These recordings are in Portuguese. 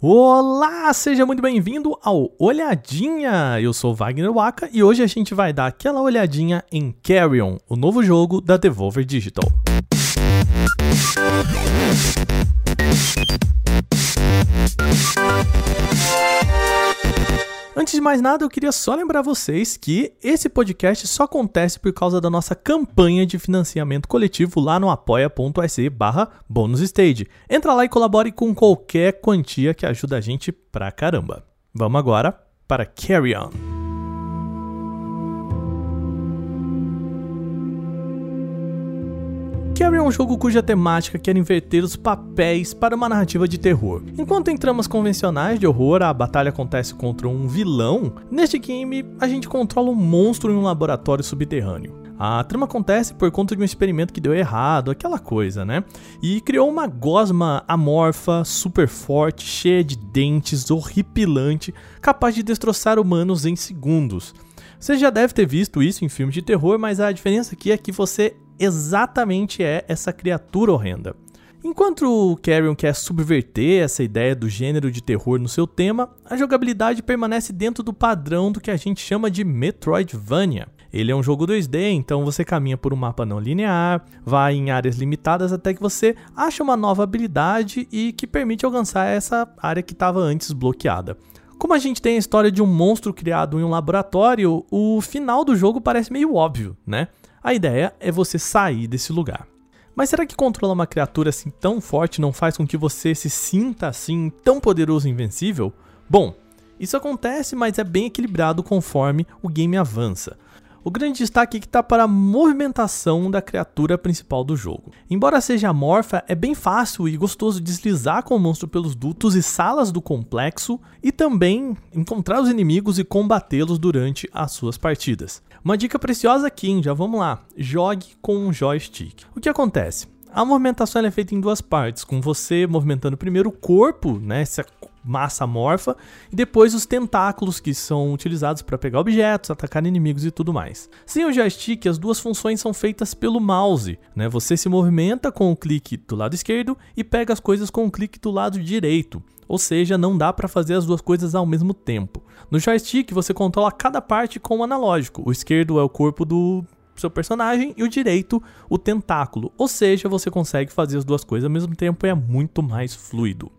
Olá, seja muito bem-vindo ao Olhadinha. Eu sou Wagner Waka e hoje a gente vai dar aquela olhadinha em Carrion, o novo jogo da Devolver Digital. Antes de mais nada, eu queria só lembrar vocês que esse podcast só acontece por causa da nossa campanha de financiamento coletivo lá no apoia.se barra bonusstage. Entra lá e colabore com qualquer quantia que ajuda a gente pra caramba. Vamos agora para Carry On. Carrie é um jogo cuja temática quer inverter os papéis para uma narrativa de terror. Enquanto em tramas convencionais de horror a batalha acontece contra um vilão, neste game a gente controla um monstro em um laboratório subterrâneo. A trama acontece por conta de um experimento que deu errado, aquela coisa, né? E criou uma gosma amorfa, super forte, cheia de dentes, horripilante, capaz de destroçar humanos em segundos. Você já deve ter visto isso em filmes de terror, mas a diferença aqui é que você exatamente é essa criatura horrenda. Enquanto o Carrion quer subverter essa ideia do gênero de terror no seu tema, a jogabilidade permanece dentro do padrão do que a gente chama de Metroidvania. Ele é um jogo 2D, então você caminha por um mapa não linear, vai em áreas limitadas até que você acha uma nova habilidade e que permite alcançar essa área que estava antes bloqueada. Como a gente tem a história de um monstro criado em um laboratório, o final do jogo parece meio óbvio, né? A ideia é você sair desse lugar. Mas será que controlar uma criatura assim tão forte não faz com que você se sinta assim tão poderoso e invencível? Bom, isso acontece, mas é bem equilibrado conforme o game avança. O grande destaque está para a movimentação da criatura principal do jogo. Embora seja amorfa, é bem fácil e gostoso deslizar com o monstro pelos dutos e salas do complexo e também encontrar os inimigos e combatê-los durante as suas partidas. Uma dica preciosa aqui, hein? já vamos lá. Jogue com um joystick. O que acontece? A movimentação é feita em duas partes, com você movimentando primeiro o corpo, né, essa massa amorfa, e depois os tentáculos que são utilizados para pegar objetos, atacar inimigos e tudo mais. Sem o joystick, as duas funções são feitas pelo mouse, né? Você se movimenta com o clique do lado esquerdo e pega as coisas com o clique do lado direito. Ou seja, não dá para fazer as duas coisas ao mesmo tempo. No joystick, você controla cada parte com o analógico. O esquerdo é o corpo do seu personagem e o direito o tentáculo. Ou seja, você consegue fazer as duas coisas ao mesmo tempo e é muito mais fluido.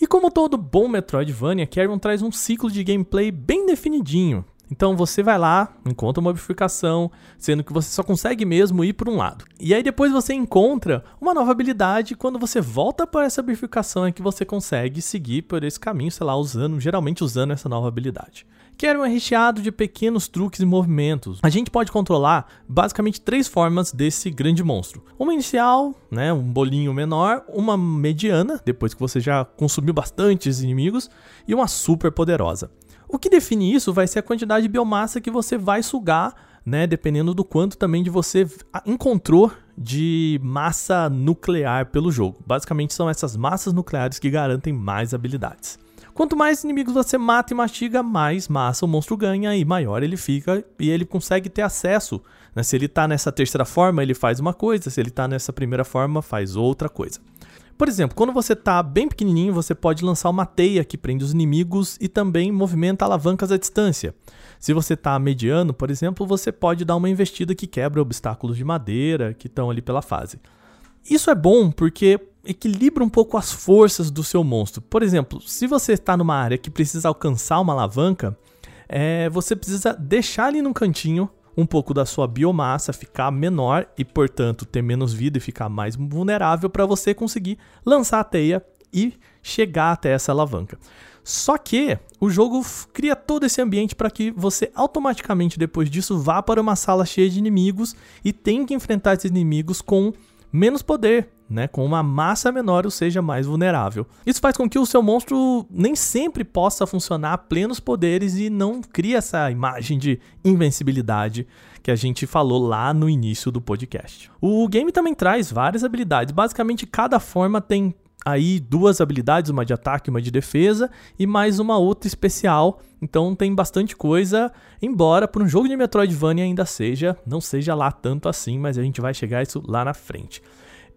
E como todo bom Metroidvania, Carrion traz um ciclo de gameplay bem definidinho. Então você vai lá, encontra uma bifurcação, sendo que você só consegue mesmo ir por um lado. E aí depois você encontra uma nova habilidade, quando você volta para essa bifurcação é que você consegue seguir por esse caminho, sei lá, usando, geralmente usando essa nova habilidade. Quero é recheado de pequenos truques e movimentos. A gente pode controlar basicamente três formas desse grande monstro: uma inicial, né, um bolinho menor, uma mediana, depois que você já consumiu bastantes inimigos, e uma super poderosa. O que define isso vai ser a quantidade de biomassa que você vai sugar, né, dependendo do quanto também de você encontrou de massa nuclear pelo jogo. Basicamente são essas massas nucleares que garantem mais habilidades. Quanto mais inimigos você mata e mastiga, mais massa o monstro ganha e maior ele fica e ele consegue ter acesso. Né? Se ele está nessa terceira forma, ele faz uma coisa, se ele está nessa primeira forma, faz outra coisa. Por exemplo, quando você está bem pequenininho, você pode lançar uma teia que prende os inimigos e também movimenta alavancas à distância. Se você está mediano, por exemplo, você pode dar uma investida que quebra obstáculos de madeira que estão ali pela fase. Isso é bom porque equilibra um pouco as forças do seu monstro. Por exemplo, se você está numa área que precisa alcançar uma alavanca, é, você precisa deixar ali num cantinho um pouco da sua biomassa ficar menor e, portanto, ter menos vida e ficar mais vulnerável para você conseguir lançar a teia e chegar até essa alavanca. Só que o jogo cria todo esse ambiente para que você automaticamente depois disso vá para uma sala cheia de inimigos e tenha que enfrentar esses inimigos com menos poder, né, com uma massa menor ou seja mais vulnerável. Isso faz com que o seu monstro nem sempre possa funcionar a plenos poderes e não cria essa imagem de invencibilidade que a gente falou lá no início do podcast. O game também traz várias habilidades, basicamente cada forma tem aí duas habilidades, uma de ataque uma de defesa, e mais uma outra especial. Então tem bastante coisa, embora para um jogo de Metroidvania ainda seja, não seja lá tanto assim, mas a gente vai chegar a isso lá na frente.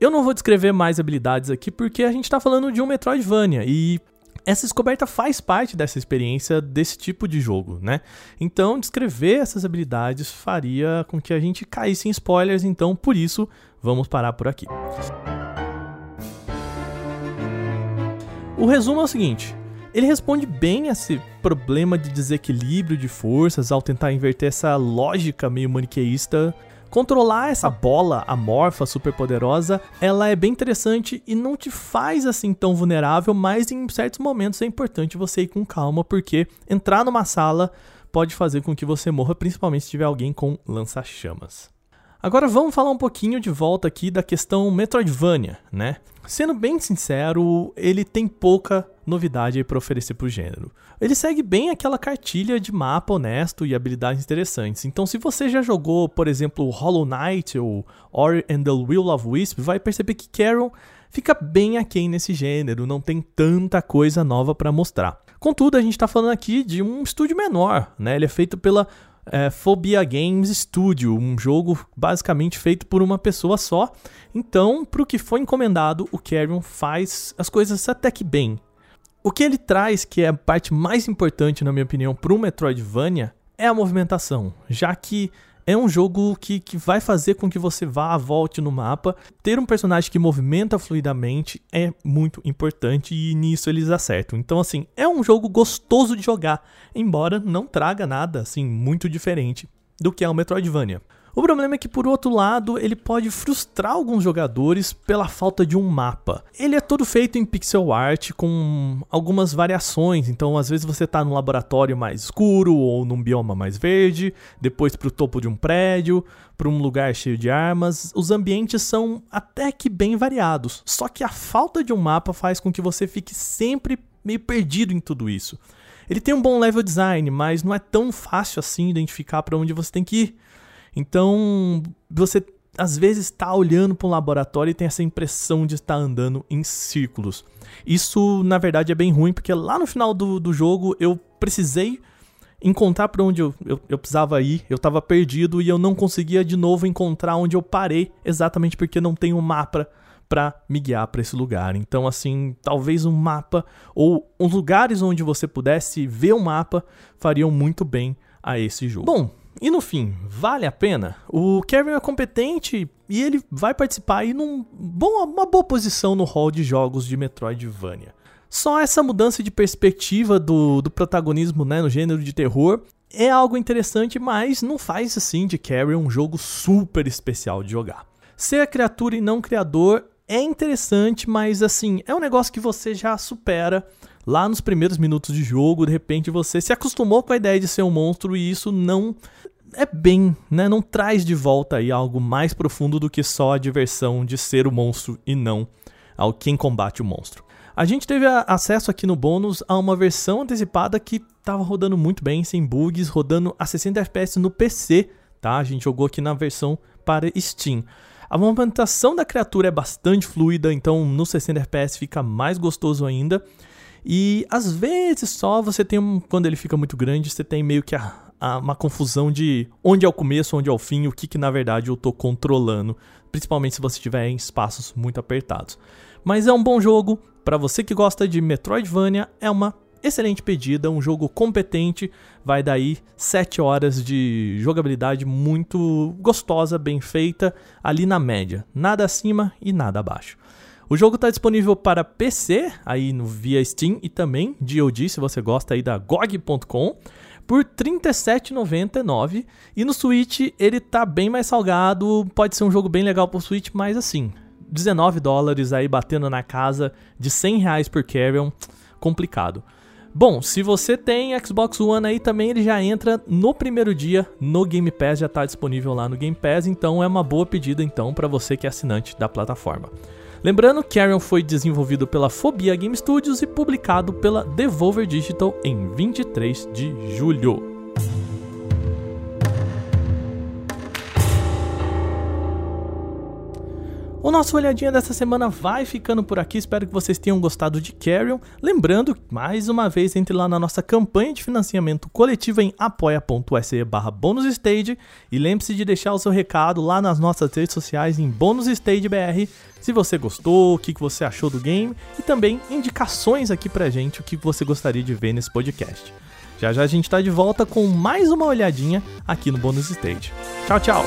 Eu não vou descrever mais habilidades aqui porque a gente está falando de um Metroidvania e essa descoberta faz parte dessa experiência desse tipo de jogo, né? Então, descrever essas habilidades faria com que a gente caísse em spoilers, então por isso vamos parar por aqui. O resumo é o seguinte: ele responde bem a esse problema de desequilíbrio de forças ao tentar inverter essa lógica meio maniqueísta Controlar essa bola amorfa superpoderosa, ela é bem interessante e não te faz assim tão vulnerável, mas em certos momentos é importante você ir com calma, porque entrar numa sala pode fazer com que você morra, principalmente se tiver alguém com lança-chamas. Agora vamos falar um pouquinho de volta aqui da questão Metroidvania, né? Sendo bem sincero, ele tem pouca novidade para oferecer pro gênero. Ele segue bem aquela cartilha de mapa honesto e habilidades interessantes. Então, se você já jogou, por exemplo, Hollow Knight ou Ori and the Will of Wisp, vai perceber que Carol fica bem aquém nesse gênero, não tem tanta coisa nova para mostrar. Contudo, a gente está falando aqui de um estúdio menor, né? Ele é feito pela é, Phobia Games Studio, um jogo basicamente feito por uma pessoa só. Então, para o que foi encomendado, o Carrion faz as coisas até que bem. O que ele traz, que é a parte mais importante, na minha opinião, para um Metroidvania, é a movimentação, já que é um jogo que, que vai fazer com que você vá, volte no mapa. Ter um personagem que movimenta fluidamente é muito importante e nisso eles acertam. Então, assim, é um jogo gostoso de jogar, embora não traga nada, assim, muito diferente do que é o Metroidvania. O problema é que, por outro lado, ele pode frustrar alguns jogadores pela falta de um mapa. Ele é todo feito em pixel art com algumas variações, então às vezes você está num laboratório mais escuro ou num bioma mais verde, depois para o topo de um prédio, para um lugar cheio de armas. Os ambientes são até que bem variados, só que a falta de um mapa faz com que você fique sempre meio perdido em tudo isso. Ele tem um bom level design, mas não é tão fácil assim identificar para onde você tem que ir. Então, você às vezes está olhando para um laboratório e tem essa impressão de estar andando em círculos. Isso, na verdade, é bem ruim, porque lá no final do, do jogo eu precisei encontrar para onde eu, eu, eu, precisava ir, eu estava perdido e eu não conseguia de novo encontrar onde eu parei, exatamente porque não tem um mapa para me guiar para esse lugar. Então, assim, talvez um mapa ou os lugares onde você pudesse ver o um mapa fariam muito bem a esse jogo. Bom, e no fim, vale a pena? O Kevin é competente e ele vai participar aí numa uma boa posição no hall de jogos de Metroidvania. Só essa mudança de perspectiva do, do protagonismo né, no gênero de terror é algo interessante, mas não faz assim de Carrie um jogo super especial de jogar. Ser criatura e não criador é interessante, mas assim, é um negócio que você já supera lá nos primeiros minutos de jogo, de repente você se acostumou com a ideia de ser um monstro e isso não é bem, né? Não traz de volta aí algo mais profundo do que só a diversão de ser o monstro e não ao quem combate o monstro. A gente teve acesso aqui no bônus a uma versão antecipada que estava rodando muito bem, sem bugs, rodando a 60 FPS no PC, tá? A gente jogou aqui na versão para Steam. A movimentação da criatura é bastante fluida, então no 60 FPS fica mais gostoso ainda. E às vezes só você tem um, quando ele fica muito grande, você tem meio que a, a, uma confusão de onde é o começo, onde é o fim, o que, que na verdade eu tô controlando, principalmente se você estiver em espaços muito apertados. Mas é um bom jogo, para você que gosta de Metroidvania, é uma excelente pedida, um jogo competente, vai daí 7 horas de jogabilidade muito gostosa, bem feita, ali na média, nada acima e nada abaixo. O jogo está disponível para PC, aí no via Steam e também GOG, se você gosta aí da GOG.com, por R$ 37,99. E no Switch ele tá bem mais salgado, pode ser um jogo bem legal pro Switch, mas assim, 19 dólares aí batendo na casa de 100 reais por Carrion, complicado. Bom, se você tem Xbox One aí também, ele já entra no primeiro dia no Game Pass, já está disponível lá no Game Pass, então é uma boa pedida então para você que é assinante da plataforma. Lembrando, Carrion foi desenvolvido pela Phobia Game Studios e publicado pela Devolver Digital em 23 de julho. O nosso olhadinha dessa semana vai ficando por aqui. Espero que vocês tenham gostado de Carrion. Lembrando, mais uma vez, entre lá na nossa campanha de financiamento coletivo em apoia.se barra bonusstage e lembre-se de deixar o seu recado lá nas nossas redes sociais em bonusstagebr se você gostou, o que você achou do game e também indicações aqui pra gente, o que você gostaria de ver nesse podcast. Já já a gente tá de volta com mais uma olhadinha aqui no Bônus Stage. Tchau, tchau!